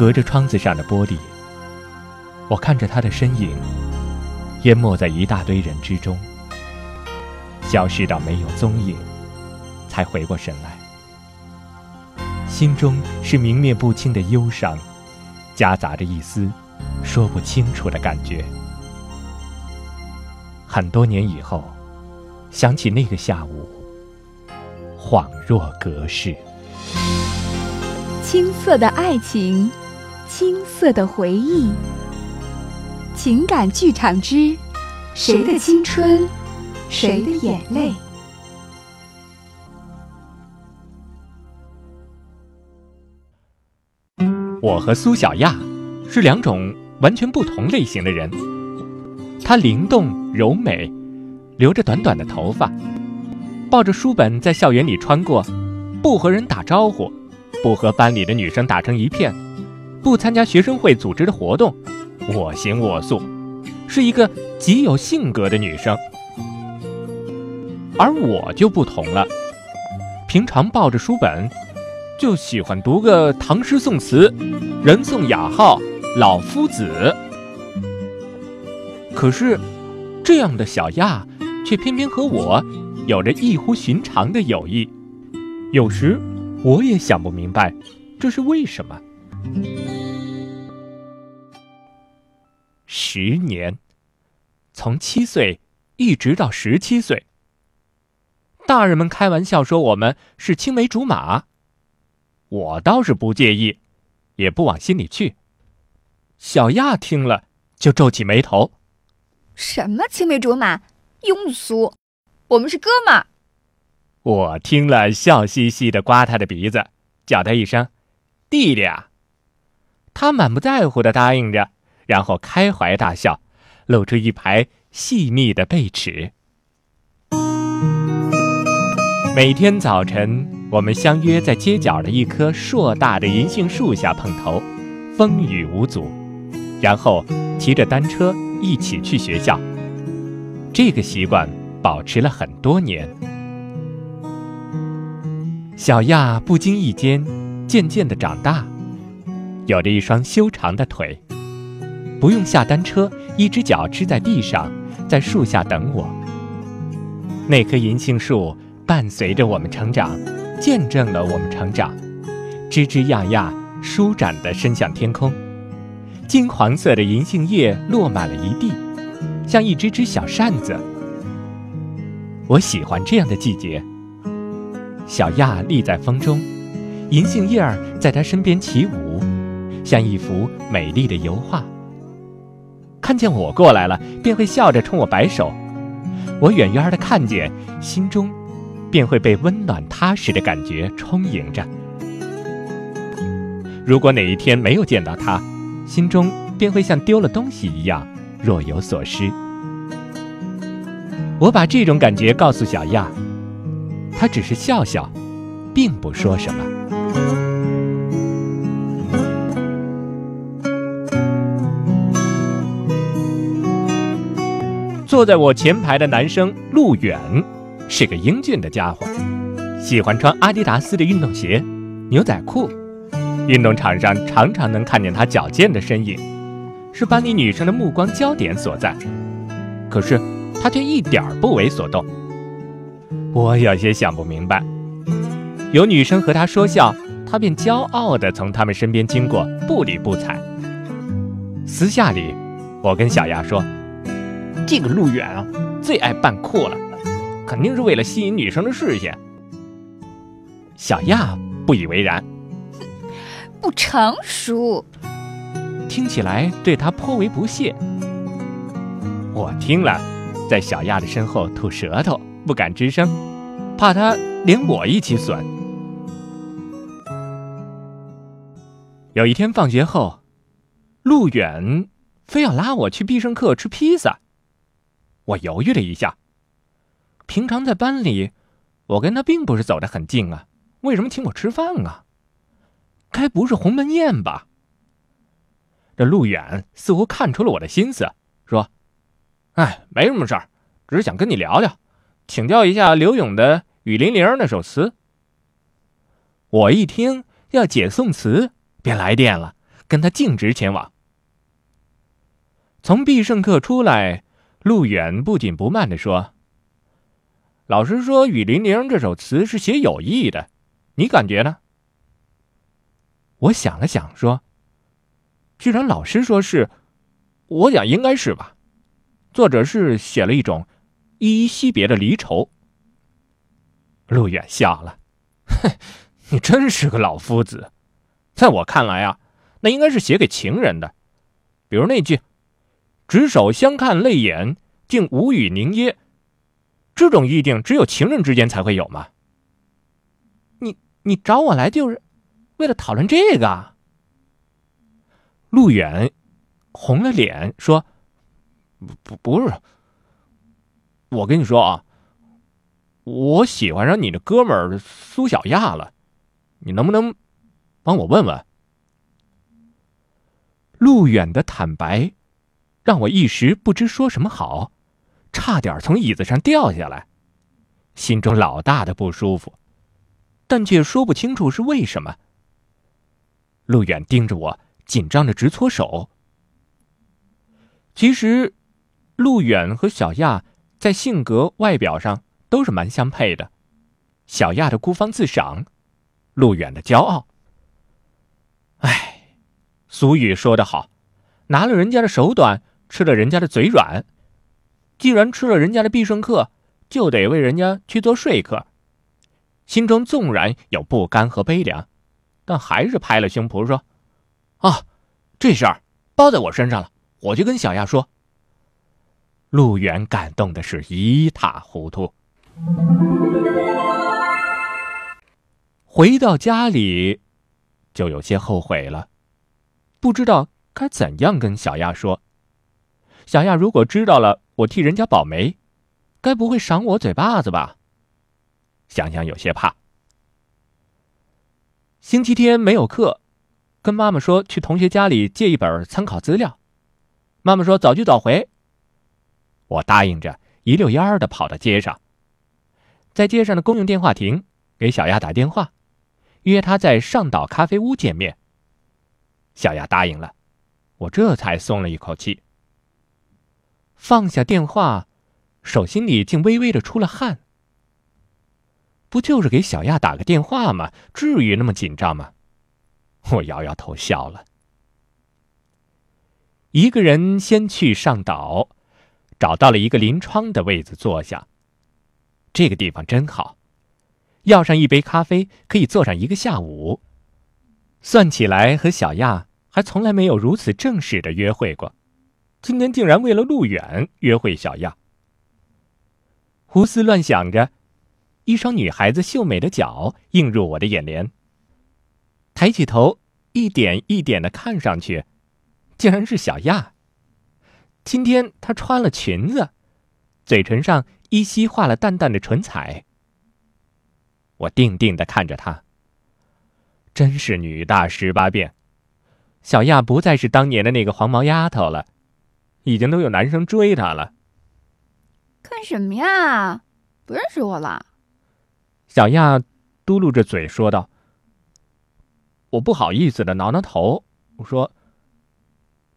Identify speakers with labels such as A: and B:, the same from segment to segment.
A: 隔着窗子上的玻璃，我看着他的身影，淹没在一大堆人之中，消失到没有踪影，才回过神来。心中是明灭不清的忧伤，夹杂着一丝说不清楚的感觉。很多年以后，想起那个下午，恍若隔世。
B: 青涩的爱情，青涩的回忆，情感剧场之谁的青春，谁的眼泪。
A: 我和苏小亚是两种完全不同类型的人。她灵动柔美，留着短短的头发，抱着书本在校园里穿过，不和人打招呼，不和班里的女生打成一片，不参加学生会组织的活动，我行我素，是一个极有性格的女生。而我就不同了，平常抱着书本。就喜欢读个唐诗宋词，人送雅号老夫子。可是，这样的小亚，却偏偏和我有着异乎寻常的友谊。有时，我也想不明白，这是为什么。十年，从七岁一直到十七岁，大人们开玩笑说我们是青梅竹马。我倒是不介意，也不往心里去。小亚听了就皱起眉头：“
C: 什么青梅竹马，庸俗！我们是哥们儿。”
A: 我听了笑嘻嘻的刮他的鼻子，叫他一声“弟弟啊”。他满不在乎的答应着，然后开怀大笑，露出一排细密的贝齿。每天早晨。我们相约在街角的一棵硕大的银杏树下碰头，风雨无阻，然后骑着单车一起去学校。这个习惯保持了很多年。小亚不经意间渐渐的长大，有着一双修长的腿，不用下单车，一只脚支在地上，在树下等我。那棵银杏树伴随着我们成长。见证了我们成长，枝枝桠桠舒展地伸向天空，金黄色的银杏叶落满了一地，像一只只小扇子。我喜欢这样的季节。小亚立在风中，银杏叶儿在他身边起舞，像一幅美丽的油画。看见我过来了，便会笑着冲我摆手。我远远的看见，心中。便会被温暖踏实的感觉充盈着。如果哪一天没有见到他，心中便会像丢了东西一样若有所失。我把这种感觉告诉小亚，他只是笑笑，并不说什么。坐在我前排的男生陆远。是个英俊的家伙，喜欢穿阿迪达斯的运动鞋、牛仔裤，运动场上常常能看见他矫健的身影，是班里女生的目光焦点所在。可是他却一点儿不为所动，我有些想不明白。有女生和他说笑，他便骄傲地从他们身边经过，不理不睬。私下里，我跟小亚说：“这个陆远啊，最爱扮酷了。”肯定是为了吸引女生的视线。小亚不以为然，
C: 不成熟，
A: 听起来对他颇为不屑。我听了，在小亚的身后吐舌头，不敢吱声，怕他连我一起损。有一天放学后，陆远非要拉我去必胜客吃披萨，我犹豫了一下。平常在班里，我跟他并不是走得很近啊，为什么请我吃饭啊？该不是鸿门宴吧？这陆远似乎看出了我的心思，说：“哎，没什么事儿，只是想跟你聊聊，请教一下刘勇的《雨霖铃》那首词。”我一听要解宋词，便来电了，跟他径直前往。从必胜客出来，陆远不紧不慢地说：“老师说《雨霖铃》这首词是写友谊的，你感觉呢？”我想了想说：“既然老师说是，我想应该是吧。作者是写了一种依依惜别的离愁。”陆远笑了：“哼，你真是个老夫子。在我看来啊，那应该是写给情人的，比如那句。”执手相看泪眼，竟无语凝噎。这种意境只有情人之间才会有吗？你你找我来就是为了讨论这个？陆远红了脸说：“不不是，我跟你说啊，我喜欢上你的哥们儿苏小亚了，你能不能帮我问问？”陆远的坦白。让我一时不知说什么好，差点从椅子上掉下来，心中老大的不舒服，但却说不清楚是为什么。陆远盯着我，紧张的直搓手。其实，陆远和小亚在性格、外表上都是蛮相配的，小亚的孤芳自赏，陆远的骄傲。哎，俗语说得好，拿了人家的手短。吃了人家的嘴软，既然吃了人家的必胜客，就得为人家去做说客。心中纵然有不甘和悲凉，但还是拍了胸脯说：“啊，这事儿包在我身上了，我就跟小亚说。”陆远感动的是一塌糊涂。回到家里，就有些后悔了，不知道该怎样跟小亚说。小亚如果知道了我替人家保媒，该不会赏我嘴巴子吧？想想有些怕。星期天没有课，跟妈妈说去同学家里借一本参考资料。妈妈说早去早回。我答应着，一溜烟儿的跑到街上，在街上的公用电话亭给小亚打电话，约她在上岛咖啡屋见面。小亚答应了，我这才松了一口气。放下电话，手心里竟微微的出了汗。不就是给小亚打个电话吗？至于那么紧张吗？我摇摇头笑了。一个人先去上岛，找到了一个临窗的位子坐下。这个地方真好，要上一杯咖啡可以坐上一个下午。算起来，和小亚还从来没有如此正式的约会过。今天竟然为了路远约会小亚，胡思乱想着，一双女孩子秀美的脚映入我的眼帘。抬起头，一点一点的看上去，竟然是小亚。今天她穿了裙子，嘴唇上依稀画了淡淡的唇彩。我定定的看着她，真是女大十八变，小亚不再是当年的那个黄毛丫头了。已经都有男生追她了。
C: 看什么呀？不认识我了？
A: 小亚嘟噜着嘴说道：“我不好意思的挠挠头，我说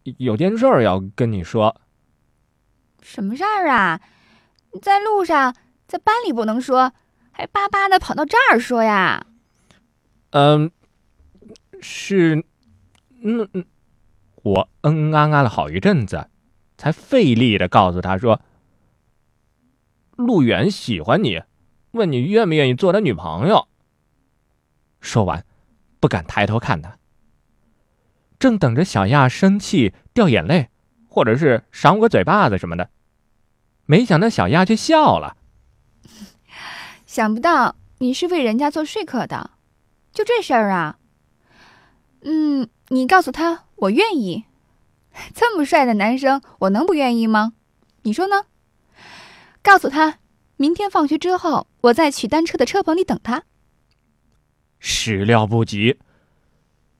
A: 有件事儿要跟你说。
C: 什么事儿啊？在路上，在班里不能说，还巴巴的跑到这儿说呀？
A: 嗯，是，嗯嗯，我嗯嗯啊啊了好一阵子。”才费力的告诉他说：“陆远喜欢你，问你愿不愿意做他女朋友。”说完，不敢抬头看他。正等着小亚生气掉眼泪，或者是赏我个嘴巴子什么的，没想到小亚却笑了。
C: 想不到你是为人家做说客的，就这事儿啊？嗯，你告诉他我愿意。这么帅的男生，我能不愿意吗？你说呢？告诉他，明天放学之后，我在取单车的车棚里等他。
A: 始料不及，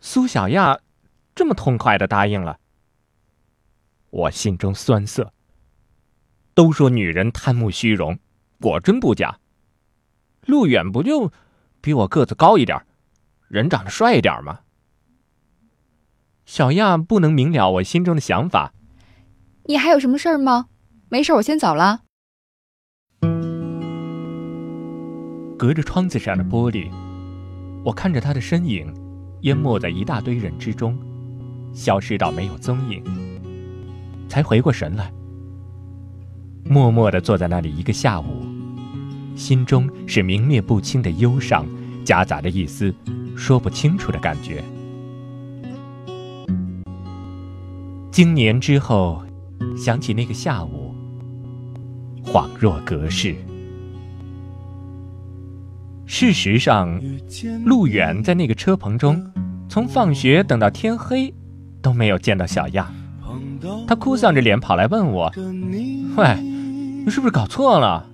A: 苏小亚这么痛快的答应了。我心中酸涩。都说女人贪慕虚荣，果真不假。陆远不就比我个子高一点，人长得帅一点吗？小亚不能明了我心中的想法。
C: 你还有什么事儿吗？没事，我先走了。
A: 隔着窗子上的玻璃，我看着他的身影，淹没在一大堆人之中，消失到没有踪影。才回过神来，默默地坐在那里一个下午，心中是明灭不清的忧伤，夹杂着一丝说不清楚的感觉。经年之后，想起那个下午，恍若隔世。事实上，路远在那个车棚中，从放学等到天黑，都没有见到小亚。他哭丧着脸跑来问我：“喂，你是不是搞错了？”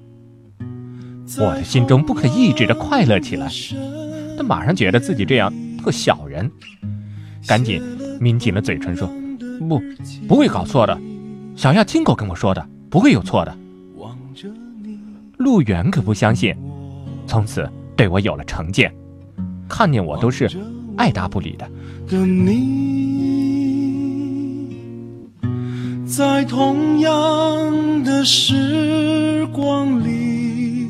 A: 我的心中不可抑制的快乐起来，但马上觉得自己这样特小人，赶紧抿紧了嘴唇说：“不，不会搞错的。小亚亲口跟我说的，不会有错的。”路远可不相信，从此。对我有了成见，看见我都是爱答不理的。
D: 在同样的时光里，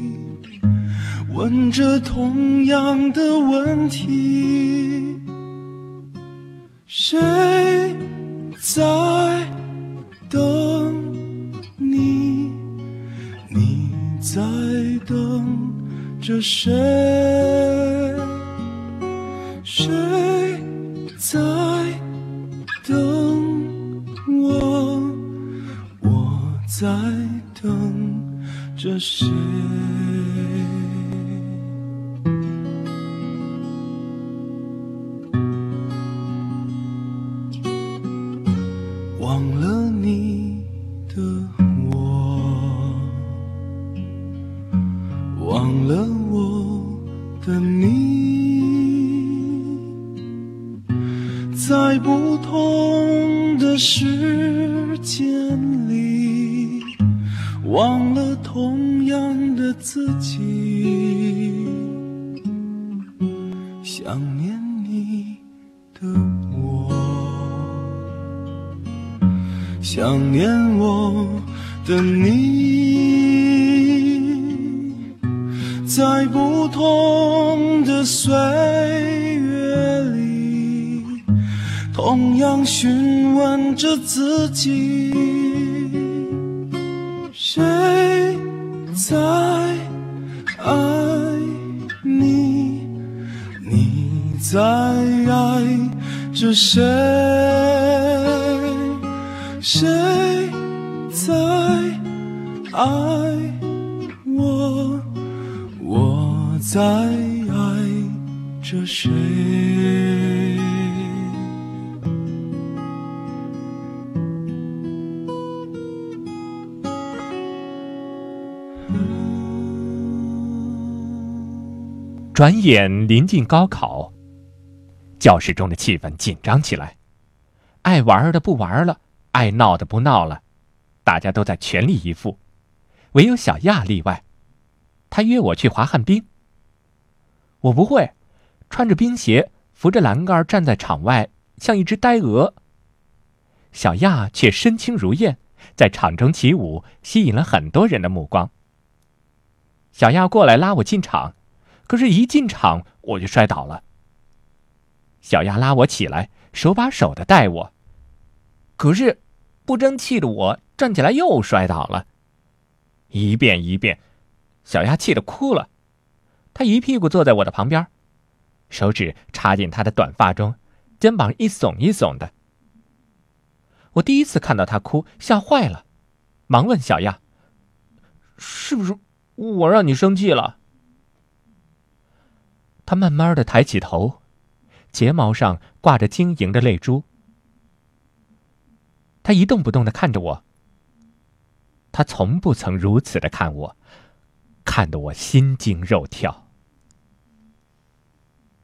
D: 问着同样的问题，谁在等你？你在等？着谁？样的自己。想念你的我，想念我的你。在不同的岁月里，同样询问着自己：谁在爱你？你在爱着谁？谁在爱我？我？在爱着谁？
A: 转眼临近高考，教室中的气氛紧张起来，爱玩的不玩了，爱闹的不闹了，大家都在全力以赴，唯有小亚例外，他约我去滑旱冰。我不会，穿着冰鞋，扶着栏杆站在场外，像一只呆鹅。小亚却身轻如燕，在场中起舞，吸引了很多人的目光。小亚过来拉我进场，可是，一进场我就摔倒了。小亚拉我起来，手把手的带我，可是，不争气的我站起来又摔倒了。一遍一遍，小亚气得哭了。她一屁股坐在我的旁边，手指插进她的短发中，肩膀一耸一耸的。我第一次看到她哭，吓坏了，忙问小亚：“是不是我让你生气了？”他慢慢的抬起头，睫毛上挂着晶莹的泪珠。他一动不动的看着我。他从不曾如此的看我。看得我心惊肉跳。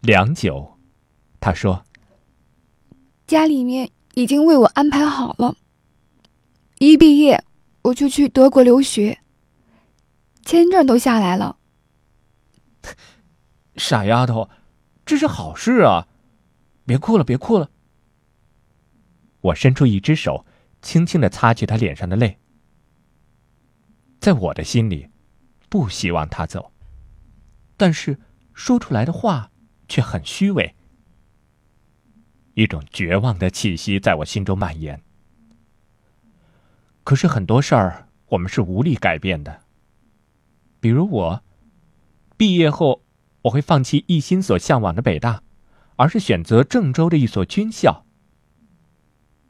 A: 良久，他说：“
C: 家里面已经为我安排好了，一毕业我就去德国留学，签证都下来了。”
A: 傻丫头，这是好事啊！别哭了，别哭了。我伸出一只手，轻轻的擦去他脸上的泪。在我的心里，不希望他走，但是说出来的话却很虚伪。一种绝望的气息在我心中蔓延。可是很多事儿我们是无力改变的。比如我，毕业后我会放弃一心所向往的北大，而是选择郑州的一所军校。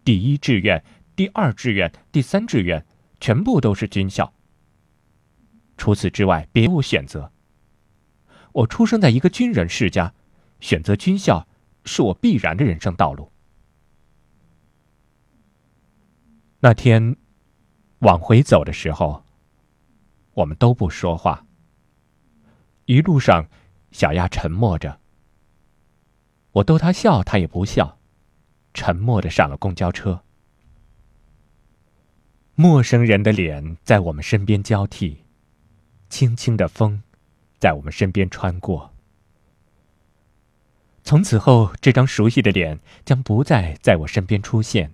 A: 第一志愿、第二志愿、第三志愿，全部都是军校。除此之外，别无选择。我出生在一个军人世家，选择军校是我必然的人生道路。那天往回走的时候，我们都不说话。一路上，小亚沉默着。我逗他笑，他也不笑，沉默的上了公交车。陌生人的脸在我们身边交替。轻轻的风，在我们身边穿过。从此后，这张熟悉的脸将不再在我身边出现。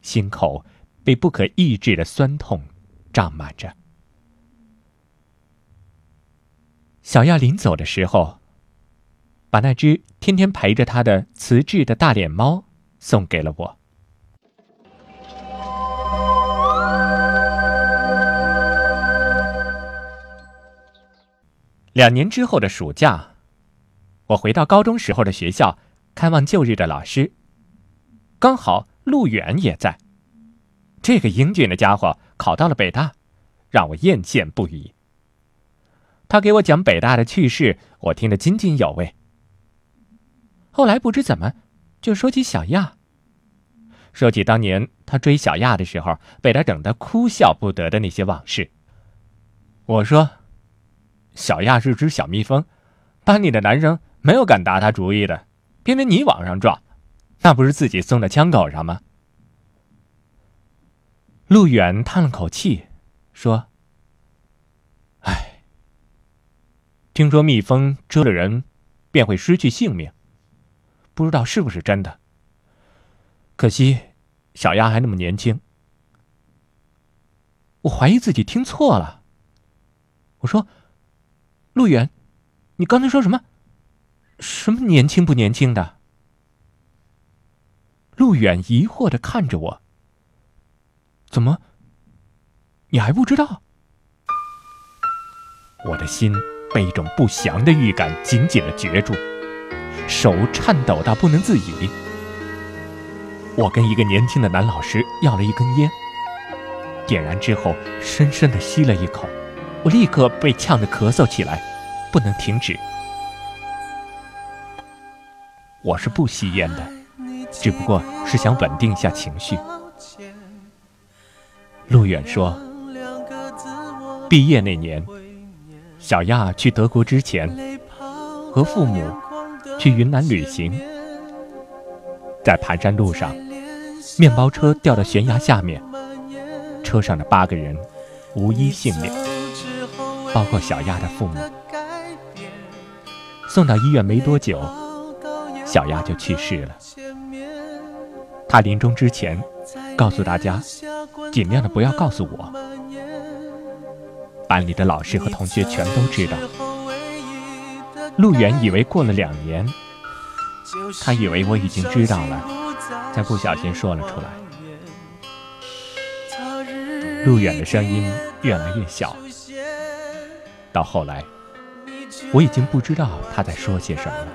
A: 心口被不可抑制的酸痛胀满着。小亚临走的时候，把那只天天陪着他的瓷质的大脸猫送给了我。两年之后的暑假，我回到高中时候的学校，看望旧日的老师。刚好陆远也在。这个英俊的家伙考到了北大，让我艳羡不已。他给我讲北大的趣事，我听得津津有味。后来不知怎么，就说起小亚，说起当年他追小亚的时候，被他整得哭笑不得的那些往事。我说。小亚是只小蜜蜂，班里的男生没有敢打他主意的，偏偏你往上撞，那不是自己送到枪口上吗？陆远叹了口气，说：“唉，听说蜜蜂蛰了人，便会失去性命，不知道是不是真的。可惜，小丫还那么年轻。我怀疑自己听错了。我说。”陆远，你刚才说什么？什么年轻不年轻的？陆远疑惑的看着我。怎么？你还不知道？我的心被一种不祥的预感紧紧的攫住，手颤抖到不能自已。我跟一个年轻的男老师要了一根烟，点燃之后，深深的吸了一口。我立刻被呛得咳嗽起来，不能停止。我是不吸烟的，只不过是想稳定一下情绪。陆远说，毕业那年，小亚去德国之前，和父母去云南旅行，在盘山路上，面包车掉到悬崖下面，车上的八个人无一幸免。包括小亚的父母，送到医院没多久，小亚就去世了。他临终之前告诉大家，尽量的不要告诉我。班里的老师和同学全都知道。陆远以为过了两年，他以为我已经知道了，才不小心说了出来。陆远的声音越来越小。到后来，我已经不知道他在说些什么了。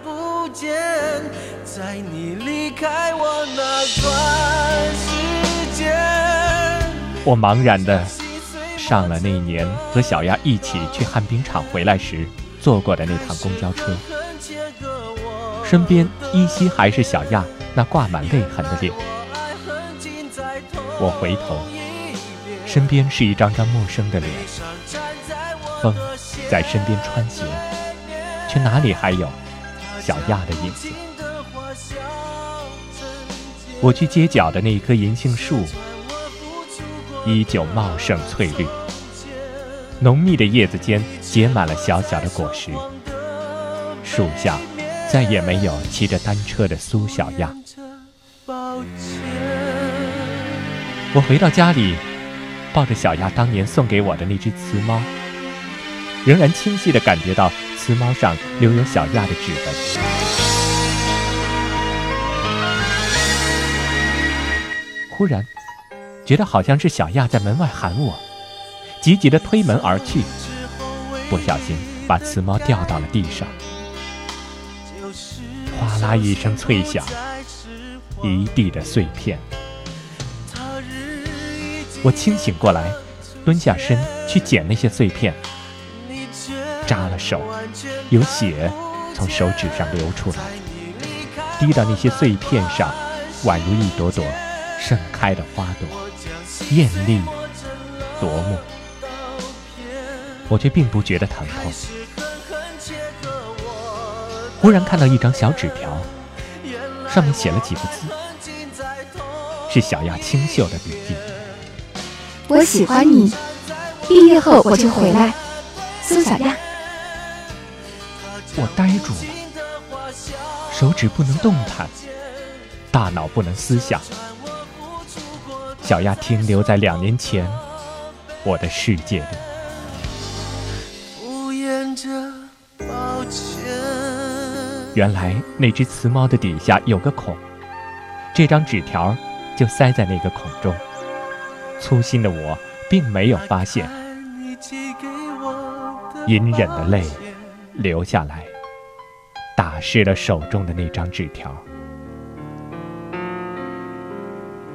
A: 我茫然的上了那一年和小亚一起去旱冰场回来时坐过的那趟公交车，身边依稀还是小亚那挂满泪痕的脸。我回头，身边是一张张陌生的脸，风。在身边穿行，却哪里还有小亚的影子？我去街角的那棵银杏树，依旧茂盛翠绿，浓密的叶子间结满了小小的果实。树下再也没有骑着单车的苏小亚。我回到家里，抱着小亚当年送给我的那只雌猫，仍然清晰地感觉到雌猫上留有小亚的指纹。忽然，觉得好像是小亚在门外喊我，急急地推门而去，不小心把雌猫掉到了地上，哗啦一声脆响，一地的碎片。我清醒过来，蹲下身去捡那些碎片，扎了手，有血从手指上流出来，滴到那些碎片上，宛如一朵朵盛开的花朵，艳丽夺目。我却并不觉得疼痛。忽然看到一张小纸条，上面写了几个字，是小亚清秀的笔迹。
B: 我喜欢你，毕业后我就回来。苏小亚，
A: 我呆住了，手指不能动弹，大脑不能思想。小亚停留在两年前我的世界里。原来那只雌猫的底下有个孔，这张纸条就塞在那个孔中。粗心的我并没有发现，隐忍的泪流下来，打湿了手中的那张纸条。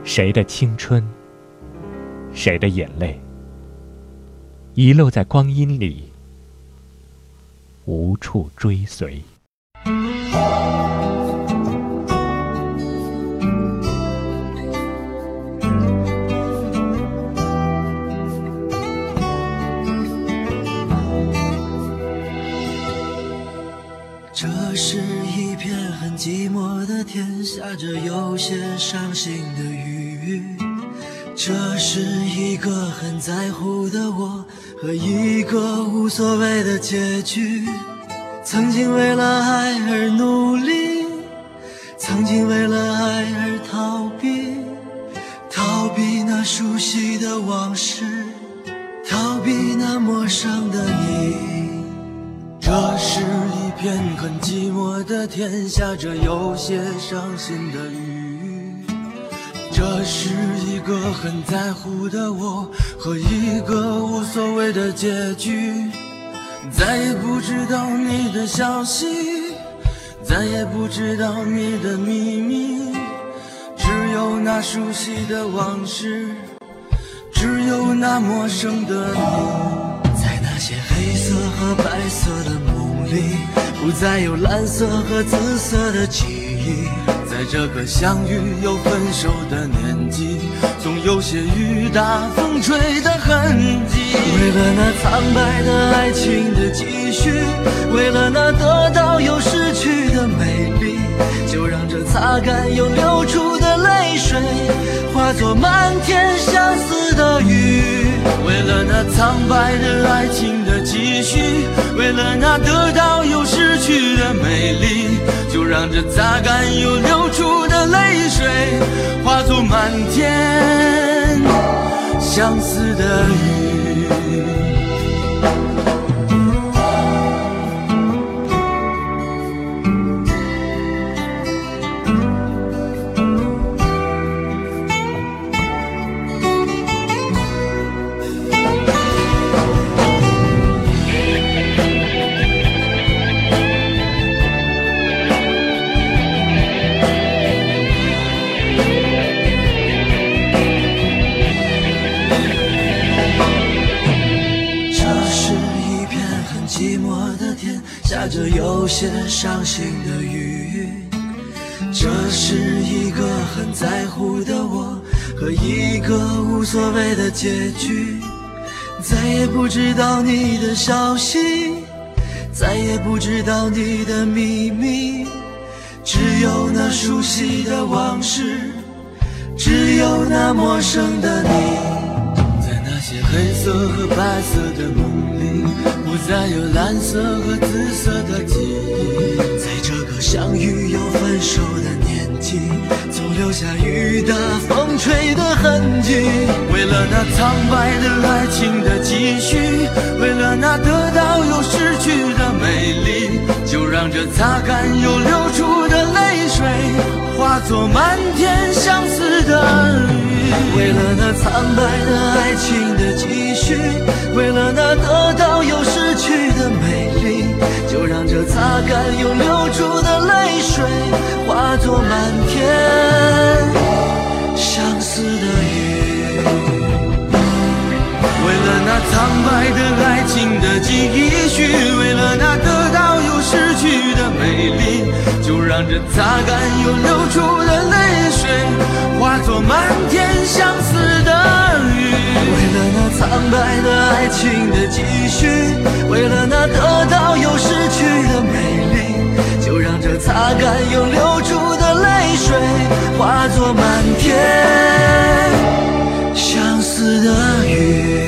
A: 谁的青春，谁的眼泪，遗落在光阴里，无处追随。
D: 这是一片很寂寞的天下着有些伤心的雨，这是一个很在乎的我和一个无所谓的结局。曾经为了爱而努力，曾经为了爱而逃避，逃避那熟悉的往事，逃避那陌生的你。这是一片很寂寞的天，下着有些伤心的雨。这是一个很在乎的我和一个无所谓的结局。再也不知道你的消息，再也不知道你的秘密，只有那熟悉的往事，只有那陌生的你。在那些黑色和白色的梦里，不再有蓝色和紫色的记忆。在这个相遇又分手的年纪，总有些雨打风吹的痕迹。为了那苍白的爱情的继续，为了那得到又失去的美丽，就让这擦干又流出的泪水，化作漫天相思的雨。为了那苍白的爱情的继续，为了那得到又失去的美丽，就让这擦干又流出的泪水，化作满天相思的雨。结局。再也不知道你的消息，再也不知道你的秘密，只有那熟悉的往事，只有那陌生的你，在那些黑色和白色的梦里。不再有蓝色和紫色的记忆，相遇又分手的年。纪，总留下雨打风吹的痕迹。为了那苍白的爱情的继续，为了那得到又失去的美丽，就让这擦干又流出的泪水，化作漫天相思的雨。为了那苍白的爱情的继续，为了那得到又失去的美丽，就让这擦干又流出的泪水，化作漫天相思的雨。为了那苍白的爱情的继续，为了那得到又失去的美丽，就让这擦干又流出的泪水，化作漫天相思的雨。苍白的爱情的继续，为了那得到又失去的美丽，就让这擦干又流出的泪水化作满天相思的雨。